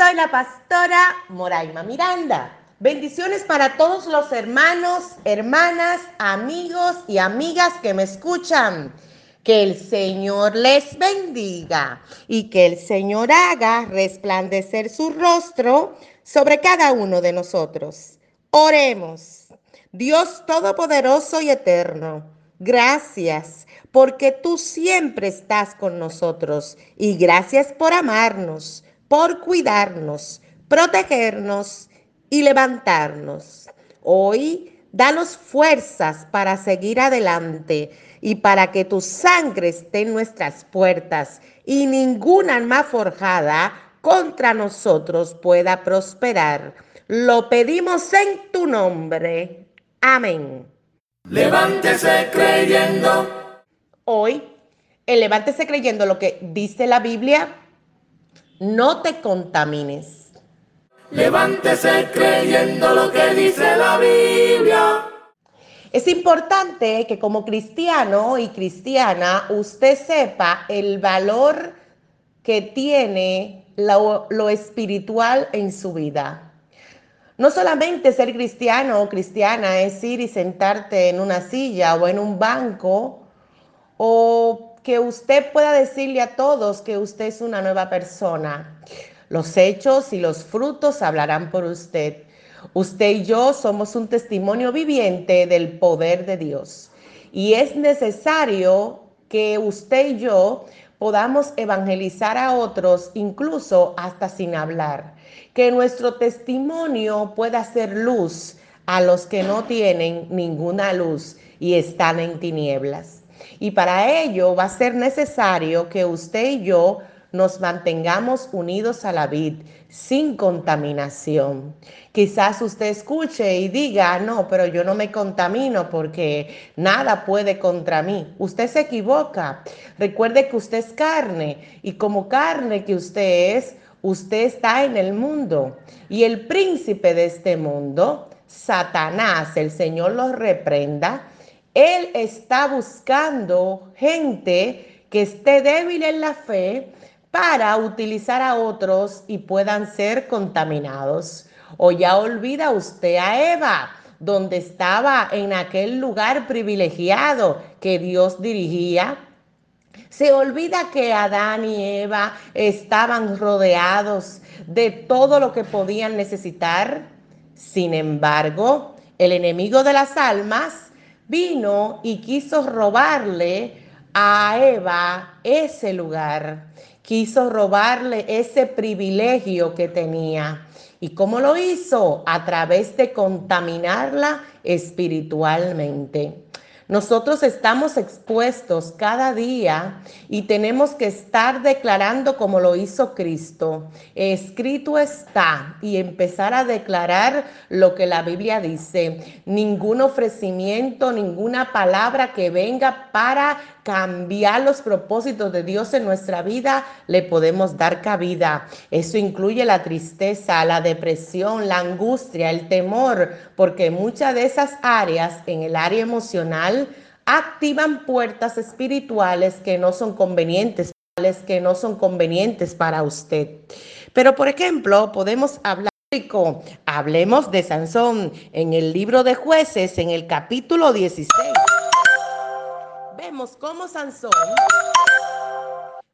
Soy la pastora Moraima Miranda. Bendiciones para todos los hermanos, hermanas, amigos y amigas que me escuchan. Que el Señor les bendiga y que el Señor haga resplandecer su rostro sobre cada uno de nosotros. Oremos. Dios Todopoderoso y Eterno, gracias porque tú siempre estás con nosotros y gracias por amarnos, por cuidarnos, protegernos y levantarnos. Hoy, danos fuerzas para seguir adelante y para que tu sangre esté en nuestras puertas y ninguna alma forjada contra nosotros pueda prosperar. Lo pedimos en tu nombre. Amén. Levántese creyendo hoy, el levántese creyendo lo que dice la Biblia, no te contamines. Levántese creyendo lo que dice la Biblia. Es importante que como cristiano y cristiana usted sepa el valor que tiene lo, lo, espiritual en su vida. No solamente ser cristiano o cristiana es ir y sentarte en una silla o en un banco o que usted pueda decirle a todos que usted es una nueva persona. Los hechos y los frutos hablarán por usted. Usted y yo somos un testimonio viviente del poder de Dios. Y es necesario que usted y yo podamos evangelizar a otros, incluso hasta sin hablar. Que nuestro testimonio pueda ser luz a los que no tienen ninguna luz y están en tinieblas. Y para ello va a ser necesario que usted y yo nos mantengamos unidos a la vid sin contaminación. Quizás usted escuche y diga, no, pero yo no me contamino porque nada puede contra mí. Usted se equivoca. Recuerde que usted es carne y como carne que usted es, usted está en el mundo. Y el príncipe de este mundo, Satanás, el Señor lo reprenda, él está buscando gente que esté débil en la fe para utilizar a otros y puedan ser contaminados. O ya olvida usted a Eva, donde estaba en aquel lugar privilegiado que Dios dirigía. Se olvida que Adán y Eva estaban rodeados de todo lo que podían necesitar. Sin embargo, el enemigo de las almas vino y quiso robarle a Eva ese lugar, quiso robarle ese privilegio que tenía. ¿Y cómo lo hizo? A través de contaminarla espiritualmente. Nosotros estamos expuestos cada día y tenemos que estar declarando como lo hizo Cristo. Escrito está y empezar a declarar lo que la Biblia dice. Ningún ofrecimiento, ninguna palabra que venga para cambiar los propósitos de Dios en nuestra vida, le podemos dar cabida. Eso incluye la tristeza, la depresión, la angustia, el temor, porque muchas de esas áreas en el área emocional activan puertas espirituales que no son convenientes que no son convenientes para usted. Pero por ejemplo, podemos hablar Hablemos de Sansón en el libro de jueces, en el capítulo 16 vemos cómo Sansón,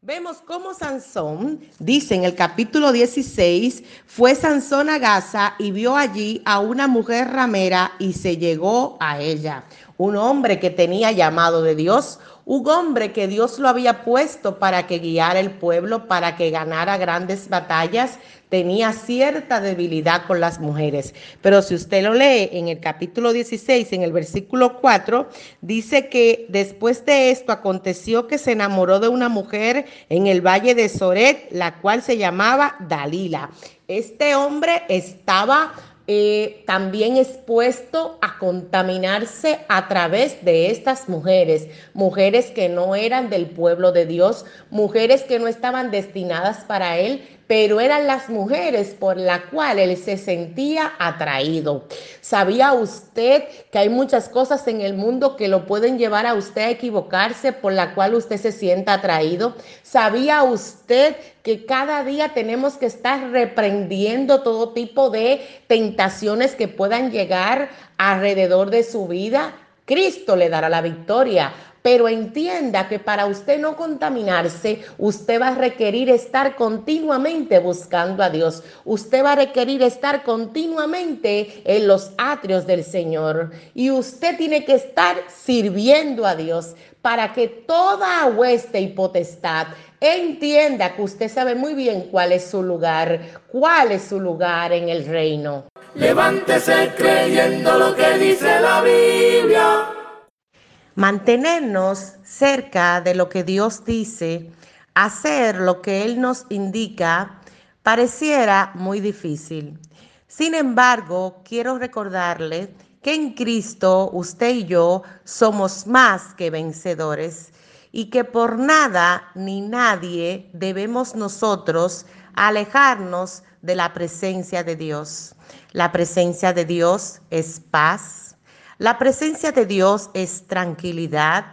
vemos cómo Sansón, dice en el capítulo 16, fue Sansón a Gaza y vio allí a una mujer ramera y se llegó a ella. Un hombre que tenía llamado de Dios, un hombre que Dios lo había puesto para que guiara el pueblo, para que ganara grandes batallas, tenía cierta debilidad con las mujeres. Pero si usted lo lee en el capítulo 16, en el versículo 4, dice que después de esto aconteció que se enamoró de una mujer en el valle de Soret, la cual se llamaba Dalila. Este hombre estaba eh, también expuesto a contaminarse a través de estas mujeres, mujeres que no eran del pueblo de Dios, mujeres que no estaban destinadas para él, pero eran las mujeres por las cuales él se sentía atraído. ¿Sabía usted que hay muchas cosas en el mundo que lo pueden llevar a usted a equivocarse por la cual usted se sienta atraído? ¿Sabía usted que cada día tenemos que estar reprendiendo todo tipo de tentaciones que puedan llegar alrededor de su vida? Cristo le dará la victoria pero entienda que para usted no contaminarse, usted va a requerir estar continuamente buscando a Dios. Usted va a requerir estar continuamente en los atrios del Señor. Y usted tiene que estar sirviendo a Dios para que toda hueste y potestad entienda que usted sabe muy bien cuál es su lugar, cuál es su lugar en el reino. Levántese creyendo lo que dice la Biblia. Mantenernos cerca de lo que Dios dice, hacer lo que Él nos indica, pareciera muy difícil. Sin embargo, quiero recordarle que en Cristo usted y yo somos más que vencedores y que por nada ni nadie debemos nosotros alejarnos de la presencia de Dios. La presencia de Dios es paz, la presencia de Dios es tranquilidad,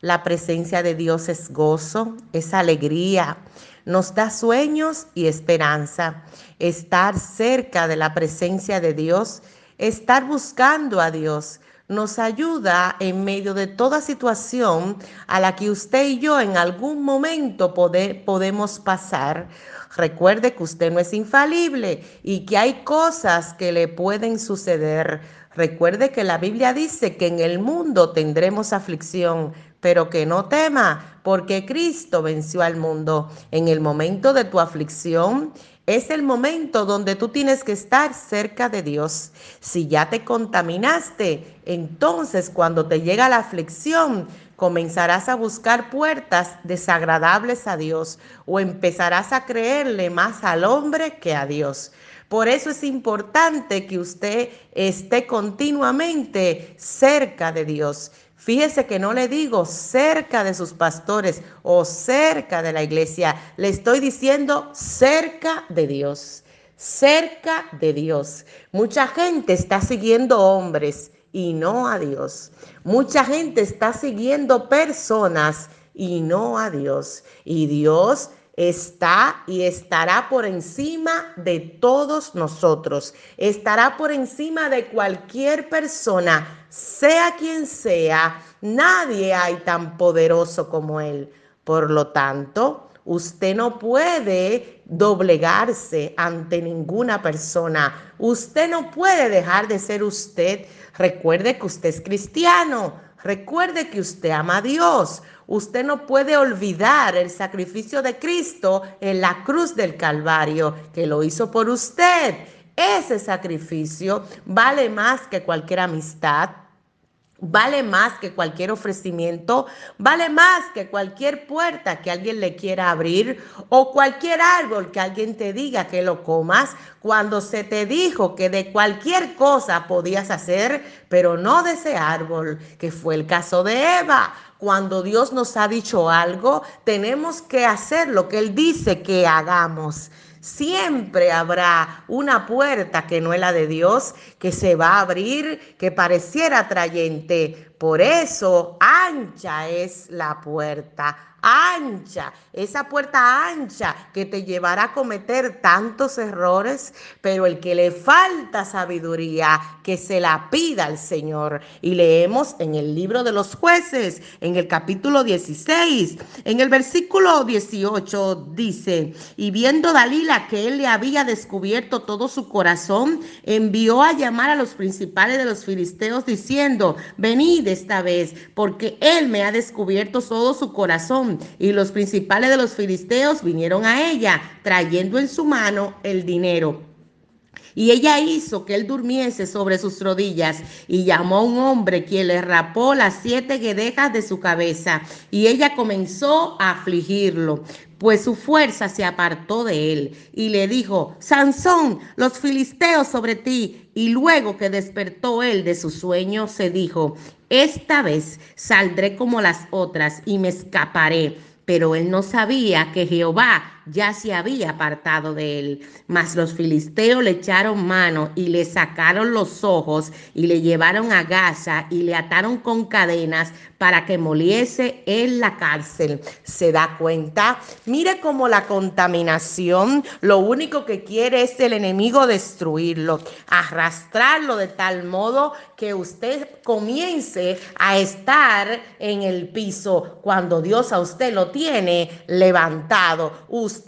la presencia de Dios es gozo, es alegría, nos da sueños y esperanza. Estar cerca de la presencia de Dios, estar buscando a Dios, nos ayuda en medio de toda situación a la que usted y yo en algún momento podemos pasar. Recuerde que usted no es infalible y que hay cosas que le pueden suceder Recuerde que la Biblia dice que en el mundo tendremos aflicción, pero que no tema, porque Cristo venció al mundo. En el momento de tu aflicción es el momento donde tú tienes que estar cerca de Dios. Si ya te contaminaste, entonces cuando te llega la aflicción, comenzarás a buscar puertas desagradables a Dios o empezarás a creerle más al hombre que a Dios. Por eso es importante que usted esté continuamente cerca de Dios. Fíjese que no le digo cerca de sus pastores o cerca de la iglesia, le estoy diciendo cerca de Dios, cerca de Dios. Mucha gente está siguiendo hombres y no a Dios. Mucha gente está siguiendo personas y no a Dios. Y Dios está y estará por encima de todos nosotros, estará por encima de cualquier persona, sea quien sea, nadie hay tan poderoso como Él. Por lo tanto, Usted no puede doblegarse ante ninguna persona. Usted no puede dejar de ser usted. Recuerde que usted es cristiano. Recuerde que usted ama a Dios. Usted no puede olvidar el sacrificio de Cristo en la cruz del Calvario, que lo hizo por usted. Ese sacrificio vale más que cualquier amistad, Vale más que cualquier ofrecimiento, vale más que cualquier puerta que alguien le quiera abrir o cualquier árbol que alguien te diga que lo comas cuando se te dijo que de cualquier cosa podías hacer, pero no de ese árbol, que fue el caso de Eva. Cuando Dios nos ha dicho algo, tenemos que hacer lo que Él dice que hagamos. Siempre habrá una puerta que no es la de Dios, que se va a abrir, que pareciera atrayente. Por eso, ancha es la puerta ancha, esa puerta ancha que te llevará a cometer tantos errores, pero el que le falta sabiduría, que se la pida al Señor. Y leemos en el libro de los jueces, en el capítulo 16, en el versículo 18 dice, y viendo Dalila que él le había descubierto todo su corazón, envió a llamar a los principales de los filisteos diciendo, venid, esta vez, porque él me ha descubierto todo su corazón. Y los principales de los filisteos vinieron a ella, trayendo en su mano el dinero. Y ella hizo que él durmiese sobre sus rodillas y llamó a un hombre quien le rapó las siete guedejas de su cabeza. Y ella comenzó a afligirlo, pues su fuerza se apartó de él. Y le dijo, Sansón, los filisteos sobre ti. Y luego que despertó él de su sueño, se dijo, esta vez saldré como las otras y me escaparé. Pero él no sabía que Jehová ya se había apartado de él. Mas los filisteos le echaron mano y le sacaron los ojos y le llevaron a Gaza y le ataron con cadenas para que moliese en la cárcel. ¿Se da cuenta? Mire cómo la contaminación lo único que quiere es el enemigo destruirlo, arrastrarlo de tal modo que usted comience a estar en el piso cuando Dios a usted lo tiene levantado.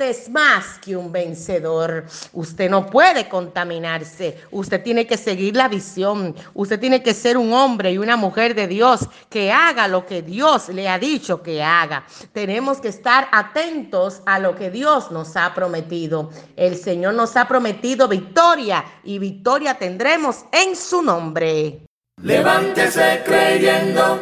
Es más que un vencedor. Usted no puede contaminarse. Usted tiene que seguir la visión. Usted tiene que ser un hombre y una mujer de Dios que haga lo que Dios le ha dicho que haga. Tenemos que estar atentos a lo que Dios nos ha prometido. El Señor nos ha prometido victoria y victoria tendremos en su nombre. Levántese creyendo.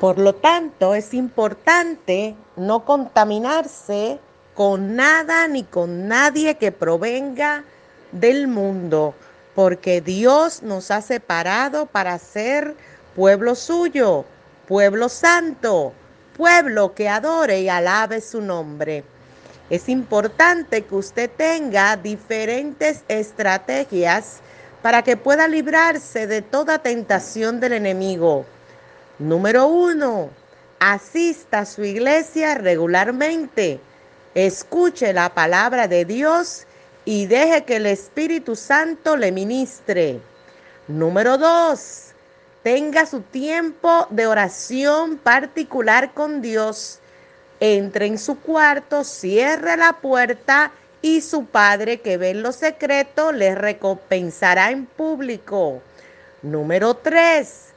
Por lo tanto, es importante no contaminarse con nada ni con nadie que provenga del mundo, porque Dios nos ha separado para ser pueblo suyo, pueblo santo, pueblo que adore y alabe su nombre. Es importante que usted tenga diferentes estrategias para que pueda librarse de toda tentación del enemigo. Número uno, asista a su iglesia regularmente. Escuche la palabra de Dios y deje que el Espíritu Santo le ministre. Número dos, tenga su tiempo de oración particular con Dios. Entre en su cuarto, cierre la puerta y su Padre que ve en lo secreto le recompensará en público. Número tres,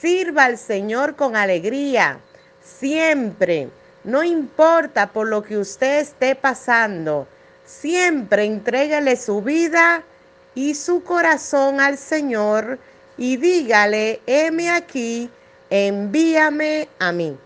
Sirva al Señor con alegría, siempre. No importa por lo que usted esté pasando, siempre entréguele su vida y su corazón al Señor y dígale, heme aquí, envíame a mí.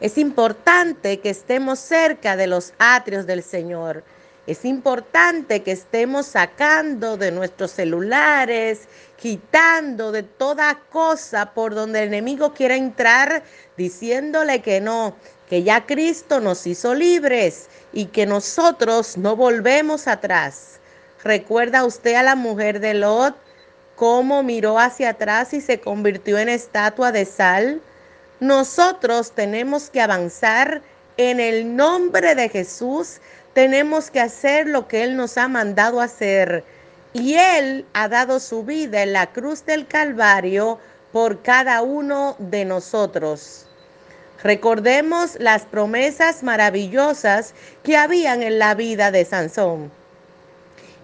Es importante que estemos cerca de los atrios del Señor. Es importante que estemos sacando de nuestros celulares, quitando de toda cosa por donde el enemigo quiera entrar, diciéndole que no, que ya Cristo nos hizo libres y que nosotros no volvemos atrás. ¿Recuerda usted a la mujer de Lot cómo miró hacia atrás y se convirtió en estatua de sal? Nosotros tenemos que avanzar en el nombre de Jesús tenemos que hacer lo que Él nos ha mandado hacer. Y Él ha dado su vida en la cruz del Calvario por cada uno de nosotros. Recordemos las promesas maravillosas que habían en la vida de Sansón.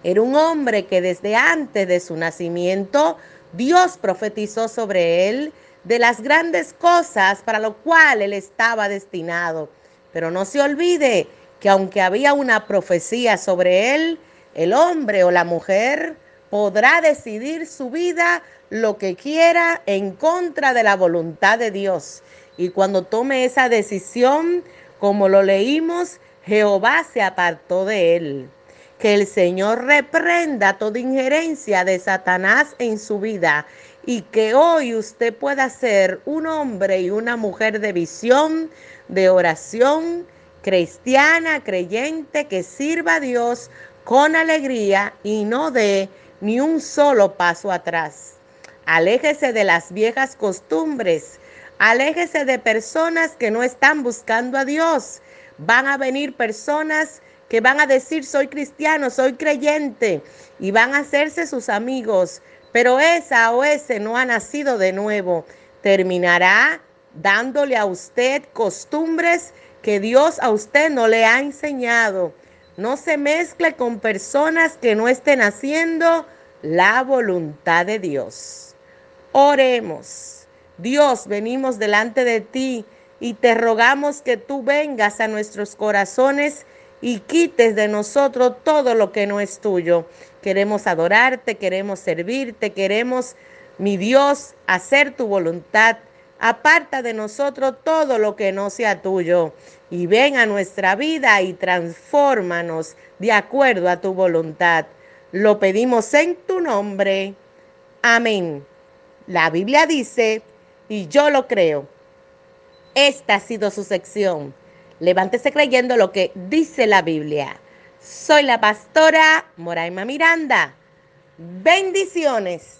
Era un hombre que desde antes de su nacimiento Dios profetizó sobre él de las grandes cosas para lo cual él estaba destinado. Pero no se olvide que aunque había una profecía sobre él, el hombre o la mujer podrá decidir su vida lo que quiera en contra de la voluntad de Dios. Y cuando tome esa decisión, como lo leímos, Jehová se apartó de él. Que el Señor reprenda toda injerencia de Satanás en su vida y que hoy usted pueda ser un hombre y una mujer de visión, de oración, cristiana, creyente, que sirva a Dios con alegría y no dé ni un solo paso atrás. Aléjese de las viejas costumbres, aléjese de personas que no están buscando a Dios. Van a venir personas que van a decir soy cristiano, soy creyente y van a hacerse sus amigos, pero esa o ese no ha nacido de nuevo. Terminará dándole a usted costumbres que Dios a usted no le ha enseñado. No se mezcle con personas que no estén haciendo la voluntad de Dios. Oremos. Dios, venimos delante de ti y te rogamos que tú vengas a nuestros corazones y quites de nosotros todo lo que no es tuyo. Queremos adorarte, queremos servirte, queremos, mi Dios, hacer tu voluntad. Aparta de nosotros todo lo que no sea tuyo y ven a nuestra vida y transfórmanos de acuerdo a tu voluntad. Lo pedimos en tu nombre. Amén. La Biblia dice, y yo lo creo. Esta ha sido su sección. Levántese creyendo lo que dice la Biblia. Soy la pastora Moraima Miranda. Bendiciones.